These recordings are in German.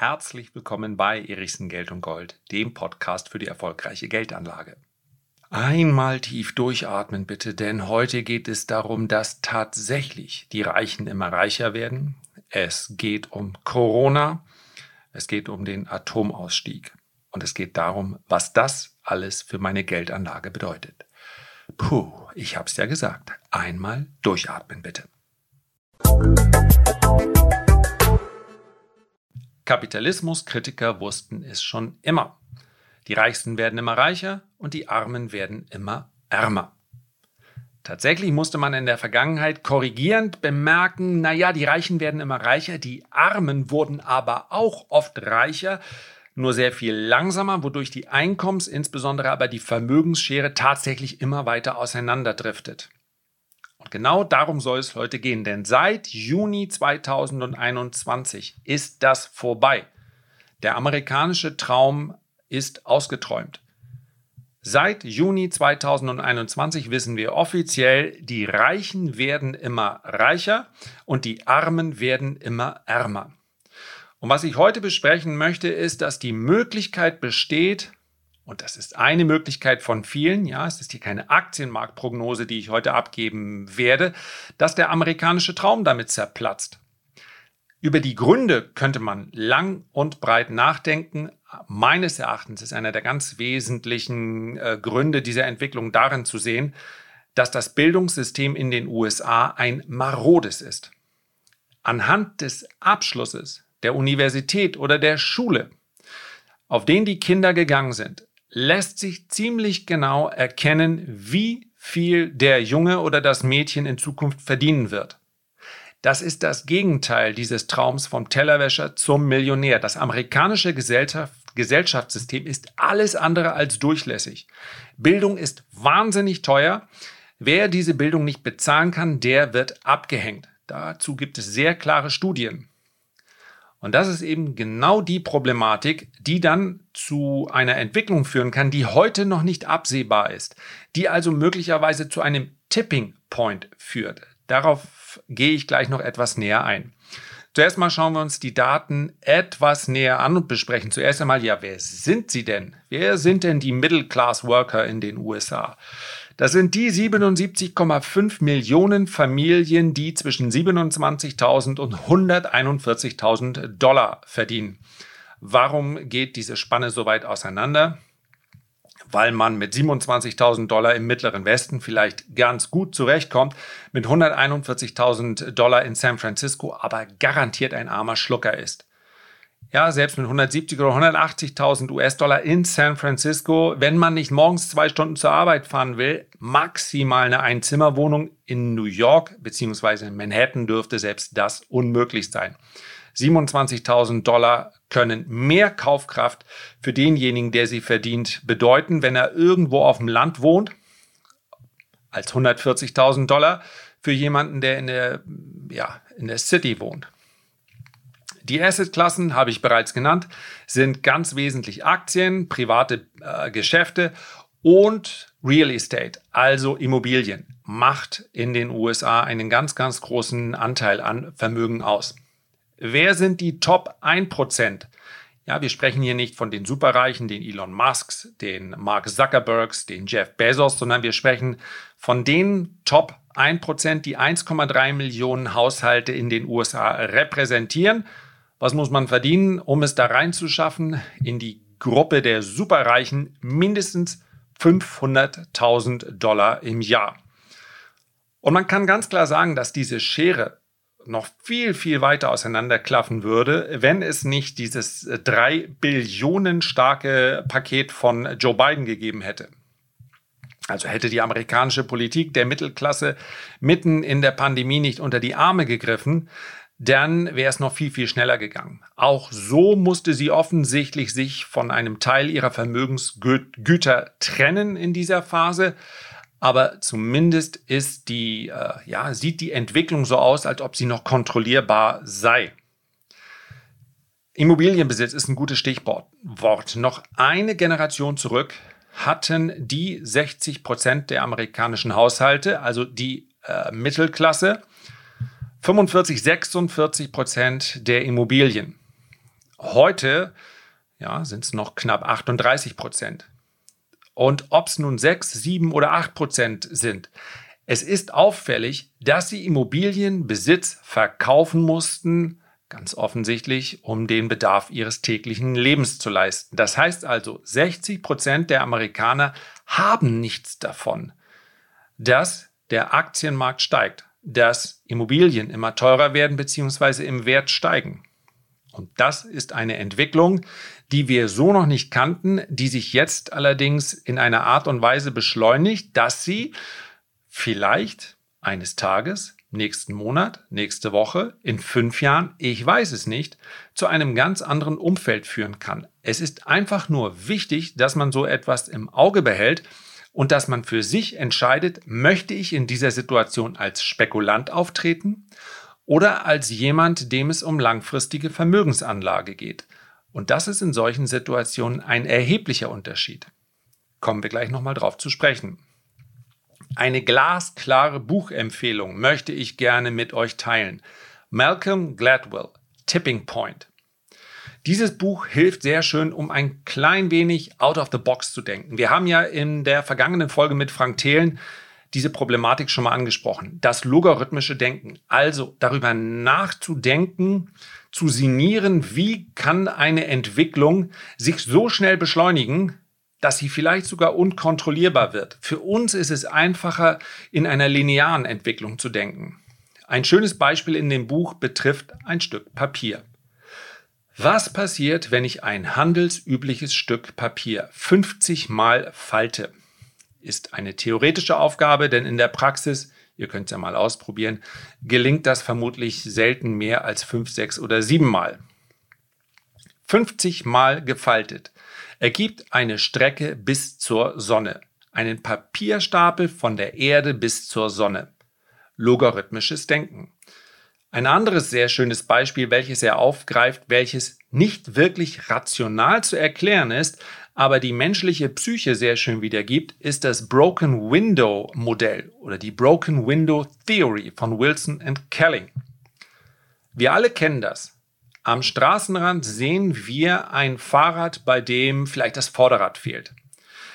Herzlich willkommen bei Erichsen Geld und Gold, dem Podcast für die erfolgreiche Geldanlage. Einmal tief durchatmen bitte, denn heute geht es darum, dass tatsächlich die Reichen immer reicher werden. Es geht um Corona, es geht um den Atomausstieg und es geht darum, was das alles für meine Geldanlage bedeutet. Puh, ich hab's ja gesagt. Einmal durchatmen bitte. Kapitalismuskritiker wussten es schon immer. Die Reichsten werden immer reicher und die Armen werden immer ärmer. Tatsächlich musste man in der Vergangenheit korrigierend bemerken, naja, die Reichen werden immer reicher, die Armen wurden aber auch oft reicher, nur sehr viel langsamer, wodurch die Einkommens-, insbesondere aber die Vermögensschere tatsächlich immer weiter auseinanderdriftet. Genau darum soll es heute gehen, denn seit Juni 2021 ist das vorbei. Der amerikanische Traum ist ausgeträumt. Seit Juni 2021 wissen wir offiziell, die Reichen werden immer reicher und die Armen werden immer ärmer. Und was ich heute besprechen möchte, ist, dass die Möglichkeit besteht, und das ist eine Möglichkeit von vielen, ja, es ist hier keine Aktienmarktprognose, die ich heute abgeben werde, dass der amerikanische Traum damit zerplatzt. Über die Gründe könnte man lang und breit nachdenken. Meines Erachtens ist einer der ganz wesentlichen äh, Gründe dieser Entwicklung darin zu sehen, dass das Bildungssystem in den USA ein marodes ist. Anhand des Abschlusses der Universität oder der Schule, auf den die Kinder gegangen sind, lässt sich ziemlich genau erkennen, wie viel der Junge oder das Mädchen in Zukunft verdienen wird. Das ist das Gegenteil dieses Traums vom Tellerwäscher zum Millionär. Das amerikanische Gesellschaft, Gesellschaftssystem ist alles andere als durchlässig. Bildung ist wahnsinnig teuer. Wer diese Bildung nicht bezahlen kann, der wird abgehängt. Dazu gibt es sehr klare Studien. Und das ist eben genau die Problematik, die dann zu einer Entwicklung führen kann, die heute noch nicht absehbar ist, die also möglicherweise zu einem Tipping Point führt. Darauf gehe ich gleich noch etwas näher ein. Zuerst mal schauen wir uns die Daten etwas näher an und besprechen zuerst einmal, ja, wer sind sie denn? Wer sind denn die Middle Class Worker in den USA? Das sind die 77,5 Millionen Familien, die zwischen 27.000 und 141.000 Dollar verdienen. Warum geht diese Spanne so weit auseinander? weil man mit 27.000 Dollar im Mittleren Westen vielleicht ganz gut zurechtkommt, mit 141.000 Dollar in San Francisco aber garantiert ein armer Schlucker ist. Ja, selbst mit 170 oder 180.000 US-Dollar in San Francisco, wenn man nicht morgens zwei Stunden zur Arbeit fahren will, maximal eine Einzimmerwohnung in New York bzw. in Manhattan dürfte selbst das unmöglich sein. 27.000 Dollar können mehr Kaufkraft für denjenigen, der sie verdient, bedeuten, wenn er irgendwo auf dem Land wohnt, als 140.000 Dollar für jemanden, der in der, ja, in der City wohnt. Die Assetklassen, habe ich bereits genannt, sind ganz wesentlich Aktien, private äh, Geschäfte und Real Estate, also Immobilien, macht in den USA einen ganz, ganz großen Anteil an Vermögen aus. Wer sind die Top 1%? Ja, wir sprechen hier nicht von den Superreichen, den Elon Musks, den Mark Zuckerbergs, den Jeff Bezos, sondern wir sprechen von den Top 1%, die 1,3 Millionen Haushalte in den USA repräsentieren. Was muss man verdienen, um es da reinzuschaffen? In die Gruppe der Superreichen mindestens 500.000 Dollar im Jahr. Und man kann ganz klar sagen, dass diese Schere noch viel, viel weiter auseinanderklaffen würde, wenn es nicht dieses drei Billionen starke Paket von Joe Biden gegeben hätte. Also hätte die amerikanische Politik der Mittelklasse mitten in der Pandemie nicht unter die Arme gegriffen, dann wäre es noch viel, viel schneller gegangen. Auch so musste sie offensichtlich sich von einem Teil ihrer Vermögensgüter trennen in dieser Phase. Aber zumindest ist die, äh, ja, sieht die Entwicklung so aus, als ob sie noch kontrollierbar sei. Immobilienbesitz ist ein gutes Stichwort. Noch eine Generation zurück hatten die 60 Prozent der amerikanischen Haushalte, also die äh, Mittelklasse, 45, 46 Prozent der Immobilien. Heute ja, sind es noch knapp 38 Prozent. Und ob es nun 6, 7 oder 8 Prozent sind, es ist auffällig, dass sie Immobilienbesitz verkaufen mussten, ganz offensichtlich, um den Bedarf ihres täglichen Lebens zu leisten. Das heißt also, 60 Prozent der Amerikaner haben nichts davon, dass der Aktienmarkt steigt, dass Immobilien immer teurer werden bzw. im Wert steigen. Und das ist eine Entwicklung, die wir so noch nicht kannten, die sich jetzt allerdings in einer Art und Weise beschleunigt, dass sie vielleicht eines Tages, nächsten Monat, nächste Woche, in fünf Jahren, ich weiß es nicht, zu einem ganz anderen Umfeld führen kann. Es ist einfach nur wichtig, dass man so etwas im Auge behält und dass man für sich entscheidet, möchte ich in dieser Situation als Spekulant auftreten oder als jemand, dem es um langfristige Vermögensanlage geht. Und das ist in solchen Situationen ein erheblicher Unterschied. Kommen wir gleich nochmal drauf zu sprechen. Eine glasklare Buchempfehlung möchte ich gerne mit euch teilen. Malcolm Gladwell, Tipping Point. Dieses Buch hilft sehr schön, um ein klein wenig out of the box zu denken. Wir haben ja in der vergangenen Folge mit Frank Thelen diese Problematik schon mal angesprochen. Das logarithmische Denken. Also darüber nachzudenken, zu sinnieren, wie kann eine Entwicklung sich so schnell beschleunigen, dass sie vielleicht sogar unkontrollierbar wird. Für uns ist es einfacher, in einer linearen Entwicklung zu denken. Ein schönes Beispiel in dem Buch betrifft ein Stück Papier. Was passiert, wenn ich ein handelsübliches Stück Papier 50 mal falte? ist eine theoretische Aufgabe, denn in der Praxis, ihr könnt es ja mal ausprobieren, gelingt das vermutlich selten mehr als fünf, sechs oder sieben Mal. 50 Mal gefaltet ergibt eine Strecke bis zur Sonne, einen Papierstapel von der Erde bis zur Sonne. Logarithmisches Denken. Ein anderes sehr schönes Beispiel, welches er aufgreift, welches nicht wirklich rational zu erklären ist, aber die menschliche Psyche sehr schön wiedergibt, ist das Broken Window Modell oder die Broken Window Theory von Wilson und Kelling. Wir alle kennen das. Am Straßenrand sehen wir ein Fahrrad, bei dem vielleicht das Vorderrad fehlt.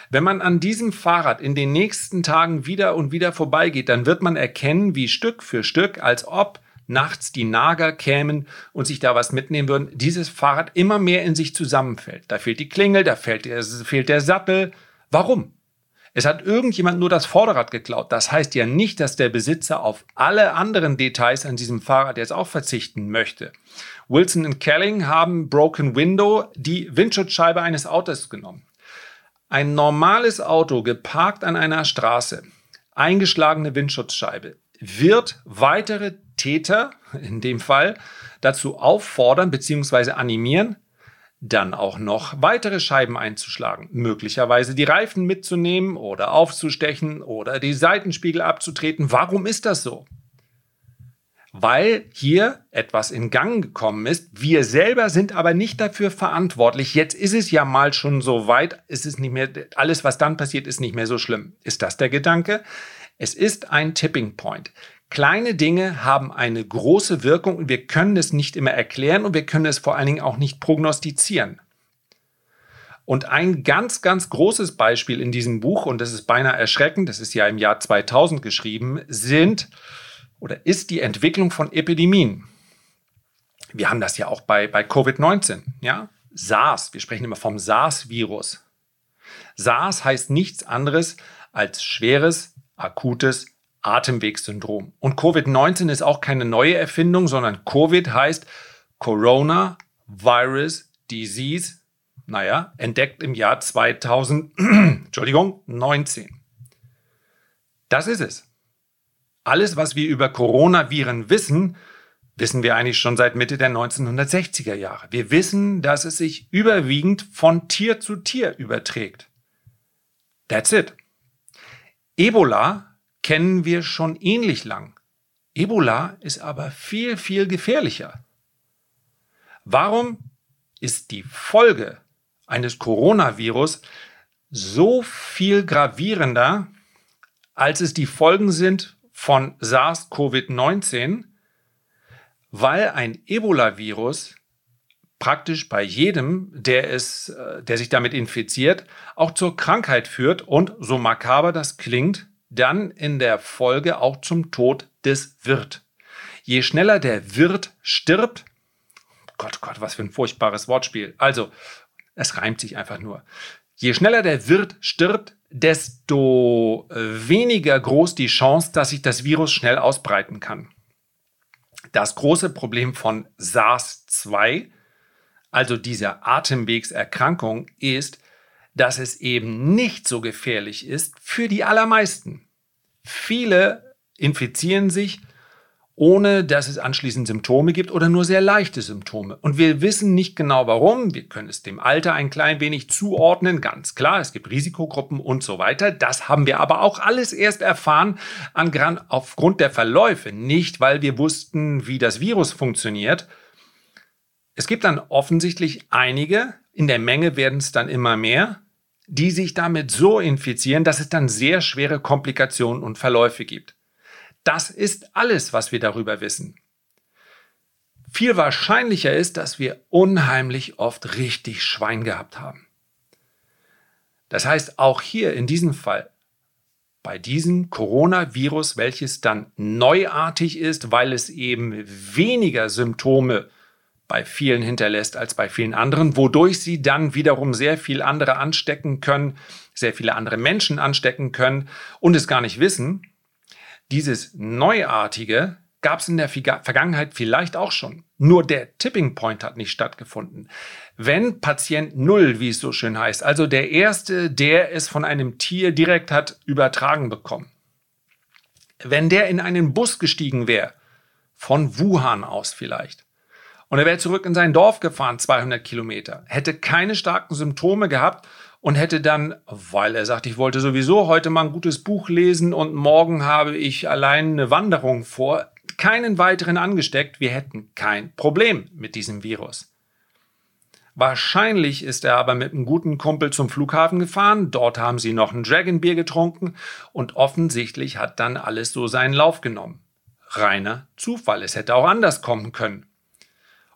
Wenn man an diesem Fahrrad in den nächsten Tagen wieder und wieder vorbeigeht, dann wird man erkennen, wie Stück für Stück, als ob nachts die Nager kämen und sich da was mitnehmen würden, dieses Fahrrad immer mehr in sich zusammenfällt. Da fehlt die Klingel, da fehlt der, fehlt der Sattel. Warum? Es hat irgendjemand nur das Vorderrad geklaut. Das heißt ja nicht, dass der Besitzer auf alle anderen Details an diesem Fahrrad jetzt auch verzichten möchte. Wilson und Kelling haben Broken Window die Windschutzscheibe eines Autos genommen. Ein normales Auto geparkt an einer Straße, eingeschlagene Windschutzscheibe, wird weitere Täter in dem Fall dazu auffordern bzw. animieren, dann auch noch weitere Scheiben einzuschlagen, möglicherweise die Reifen mitzunehmen oder aufzustechen oder die Seitenspiegel abzutreten. Warum ist das so? Weil hier etwas in Gang gekommen ist. Wir selber sind aber nicht dafür verantwortlich. Jetzt ist es ja mal schon so weit, ist es nicht mehr, alles, was dann passiert, ist nicht mehr so schlimm. Ist das der Gedanke? Es ist ein Tipping Point. Kleine Dinge haben eine große Wirkung und wir können es nicht immer erklären und wir können es vor allen Dingen auch nicht prognostizieren. Und ein ganz, ganz großes Beispiel in diesem Buch, und das ist beinahe erschreckend, das ist ja im Jahr 2000 geschrieben, sind oder ist die Entwicklung von Epidemien. Wir haben das ja auch bei, bei Covid-19, ja? SARS, wir sprechen immer vom SARS-Virus. SARS heißt nichts anderes als schweres, akutes Atemwegssyndrom. Und Covid-19 ist auch keine neue Erfindung, sondern Covid heißt Corona Virus Disease, naja, entdeckt im Jahr 2000, Entschuldigung, 19. Das ist es. Alles, was wir über Coronaviren wissen, wissen wir eigentlich schon seit Mitte der 1960er Jahre. Wir wissen, dass es sich überwiegend von Tier zu Tier überträgt. That's it. Ebola kennen wir schon ähnlich lang. Ebola ist aber viel, viel gefährlicher. Warum ist die Folge eines Coronavirus so viel gravierender, als es die Folgen sind von SARS-CoV-19? Weil ein Ebola-Virus praktisch bei jedem, der es, äh, der sich damit infiziert, auch zur Krankheit führt und, so makaber das klingt, dann in der Folge auch zum Tod des Wirt. Je schneller der Wirt stirbt, Gott, Gott, was für ein furchtbares Wortspiel. Also, es reimt sich einfach nur. Je schneller der Wirt stirbt, desto äh, weniger groß die Chance, dass sich das Virus schnell ausbreiten kann. Das große Problem von SARS-2 also dieser Atemwegserkrankung, ist, dass es eben nicht so gefährlich ist für die allermeisten. Viele infizieren sich, ohne dass es anschließend Symptome gibt oder nur sehr leichte Symptome. Und wir wissen nicht genau warum. Wir können es dem Alter ein klein wenig zuordnen, ganz klar. Es gibt Risikogruppen und so weiter. Das haben wir aber auch alles erst erfahren aufgrund der Verläufe. Nicht, weil wir wussten, wie das Virus funktioniert, es gibt dann offensichtlich einige, in der Menge werden es dann immer mehr, die sich damit so infizieren, dass es dann sehr schwere Komplikationen und Verläufe gibt. Das ist alles, was wir darüber wissen. Viel wahrscheinlicher ist, dass wir unheimlich oft richtig Schwein gehabt haben. Das heißt, auch hier in diesem Fall, bei diesem Coronavirus, welches dann neuartig ist, weil es eben weniger Symptome bei vielen hinterlässt als bei vielen anderen, wodurch sie dann wiederum sehr viel andere anstecken können, sehr viele andere Menschen anstecken können und es gar nicht wissen. Dieses Neuartige gab es in der Vergangenheit vielleicht auch schon. Nur der Tipping Point hat nicht stattgefunden. Wenn Patient Null, wie es so schön heißt, also der Erste, der es von einem Tier direkt hat übertragen bekommen, wenn der in einen Bus gestiegen wäre, von Wuhan aus vielleicht, und er wäre zurück in sein Dorf gefahren, 200 Kilometer, hätte keine starken Symptome gehabt und hätte dann, weil er sagt, ich wollte sowieso heute mal ein gutes Buch lesen und morgen habe ich allein eine Wanderung vor, keinen weiteren angesteckt. Wir hätten kein Problem mit diesem Virus. Wahrscheinlich ist er aber mit einem guten Kumpel zum Flughafen gefahren, dort haben sie noch ein Dragonbier getrunken und offensichtlich hat dann alles so seinen Lauf genommen. Reiner Zufall, es hätte auch anders kommen können.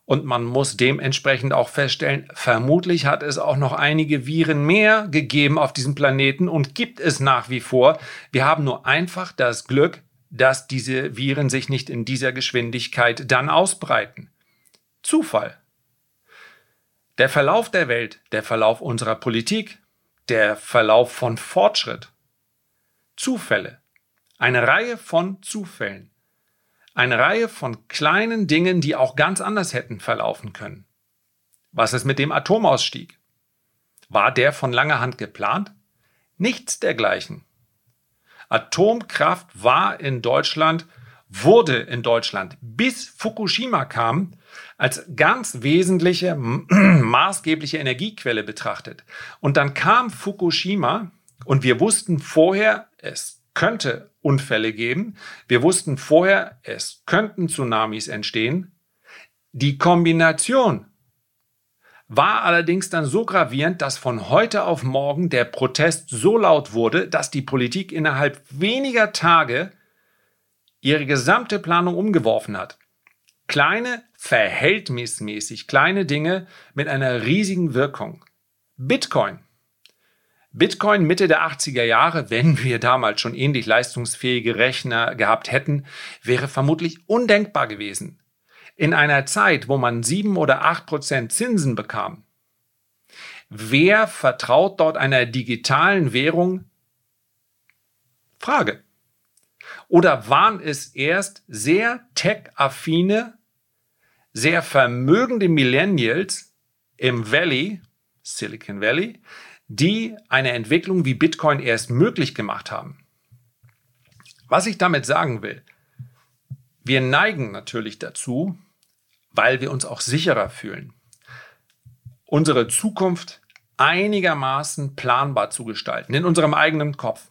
Und man muss dementsprechend auch feststellen, vermutlich hat es auch noch einige Viren mehr gegeben auf diesem Planeten und gibt es nach wie vor. Wir haben nur einfach das Glück, dass diese Viren sich nicht in dieser Geschwindigkeit dann ausbreiten. Zufall. Der Verlauf der Welt, der Verlauf unserer Politik, der Verlauf von Fortschritt. Zufälle. Eine Reihe von Zufällen. Eine Reihe von kleinen Dingen, die auch ganz anders hätten verlaufen können. Was ist mit dem Atomausstieg? War der von langer Hand geplant? Nichts dergleichen. Atomkraft war in Deutschland, wurde in Deutschland bis Fukushima kam, als ganz wesentliche, maßgebliche Energiequelle betrachtet. Und dann kam Fukushima und wir wussten vorher, es könnte Unfälle geben. Wir wussten vorher, es könnten Tsunamis entstehen. Die Kombination war allerdings dann so gravierend, dass von heute auf morgen der Protest so laut wurde, dass die Politik innerhalb weniger Tage ihre gesamte Planung umgeworfen hat. Kleine, verhältnismäßig kleine Dinge mit einer riesigen Wirkung. Bitcoin Bitcoin Mitte der 80er Jahre, wenn wir damals schon ähnlich leistungsfähige Rechner gehabt hätten, wäre vermutlich undenkbar gewesen. In einer Zeit, wo man sieben oder acht Prozent Zinsen bekam. Wer vertraut dort einer digitalen Währung? Frage. Oder waren es erst sehr tech-affine, sehr vermögende Millennials im Valley, Silicon Valley, die eine Entwicklung wie Bitcoin erst möglich gemacht haben. Was ich damit sagen will, wir neigen natürlich dazu, weil wir uns auch sicherer fühlen, unsere Zukunft einigermaßen planbar zu gestalten, in unserem eigenen Kopf.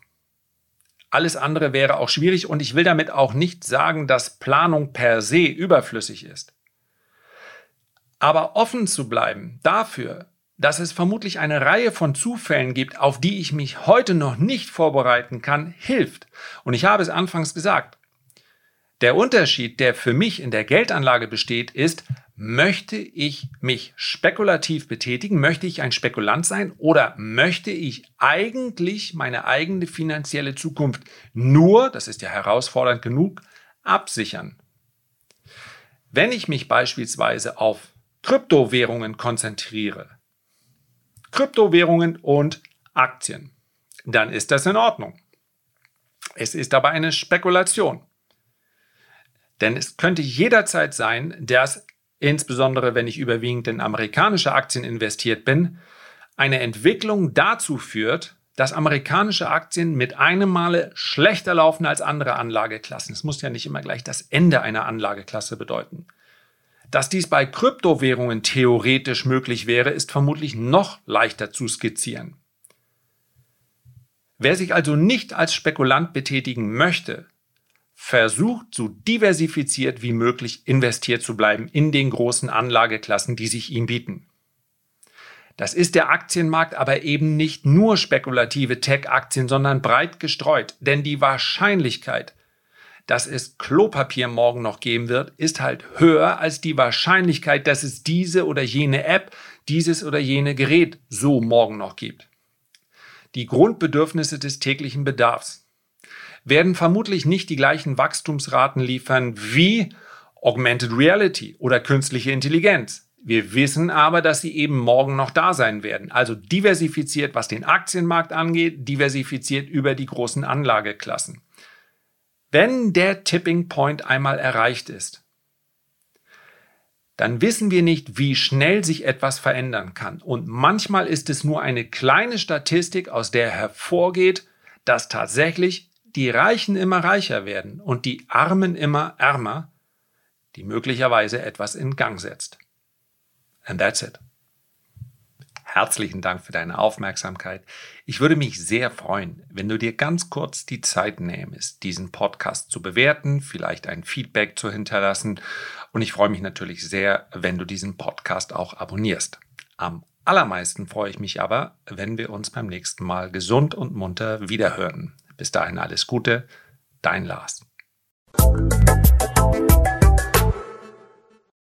Alles andere wäre auch schwierig und ich will damit auch nicht sagen, dass Planung per se überflüssig ist. Aber offen zu bleiben dafür, dass es vermutlich eine Reihe von Zufällen gibt, auf die ich mich heute noch nicht vorbereiten kann, hilft. Und ich habe es anfangs gesagt. Der Unterschied, der für mich in der Geldanlage besteht, ist, Möchte ich mich spekulativ betätigen? Möchte ich ein Spekulant sein? Oder möchte ich eigentlich meine eigene finanzielle Zukunft nur, das ist ja herausfordernd genug, absichern? Wenn ich mich beispielsweise auf Kryptowährungen konzentriere, Kryptowährungen und Aktien, dann ist das in Ordnung. Es ist aber eine Spekulation. Denn es könnte jederzeit sein, dass insbesondere wenn ich überwiegend in amerikanische Aktien investiert bin, eine Entwicklung dazu führt, dass amerikanische Aktien mit einem Male schlechter laufen als andere Anlageklassen. Es muss ja nicht immer gleich das Ende einer Anlageklasse bedeuten. Dass dies bei Kryptowährungen theoretisch möglich wäre, ist vermutlich noch leichter zu skizzieren. Wer sich also nicht als Spekulant betätigen möchte, versucht so diversifiziert wie möglich investiert zu bleiben in den großen Anlageklassen, die sich ihm bieten. Das ist der Aktienmarkt aber eben nicht nur spekulative Tech-Aktien, sondern breit gestreut. Denn die Wahrscheinlichkeit, dass es Klopapier morgen noch geben wird, ist halt höher als die Wahrscheinlichkeit, dass es diese oder jene App, dieses oder jene Gerät so morgen noch gibt. Die Grundbedürfnisse des täglichen Bedarfs, werden vermutlich nicht die gleichen Wachstumsraten liefern wie Augmented Reality oder künstliche Intelligenz. Wir wissen aber, dass sie eben morgen noch da sein werden. Also diversifiziert, was den Aktienmarkt angeht, diversifiziert über die großen Anlageklassen. Wenn der Tipping Point einmal erreicht ist, dann wissen wir nicht, wie schnell sich etwas verändern kann. Und manchmal ist es nur eine kleine Statistik, aus der hervorgeht, dass tatsächlich die Reichen immer reicher werden und die Armen immer ärmer, die möglicherweise etwas in Gang setzt. And that's it. Herzlichen Dank für deine Aufmerksamkeit. Ich würde mich sehr freuen, wenn du dir ganz kurz die Zeit nähmest, diesen Podcast zu bewerten, vielleicht ein Feedback zu hinterlassen. Und ich freue mich natürlich sehr, wenn du diesen Podcast auch abonnierst. Am allermeisten freue ich mich aber, wenn wir uns beim nächsten Mal gesund und munter wiederhören. Bis dahin alles Gute, dein Lars.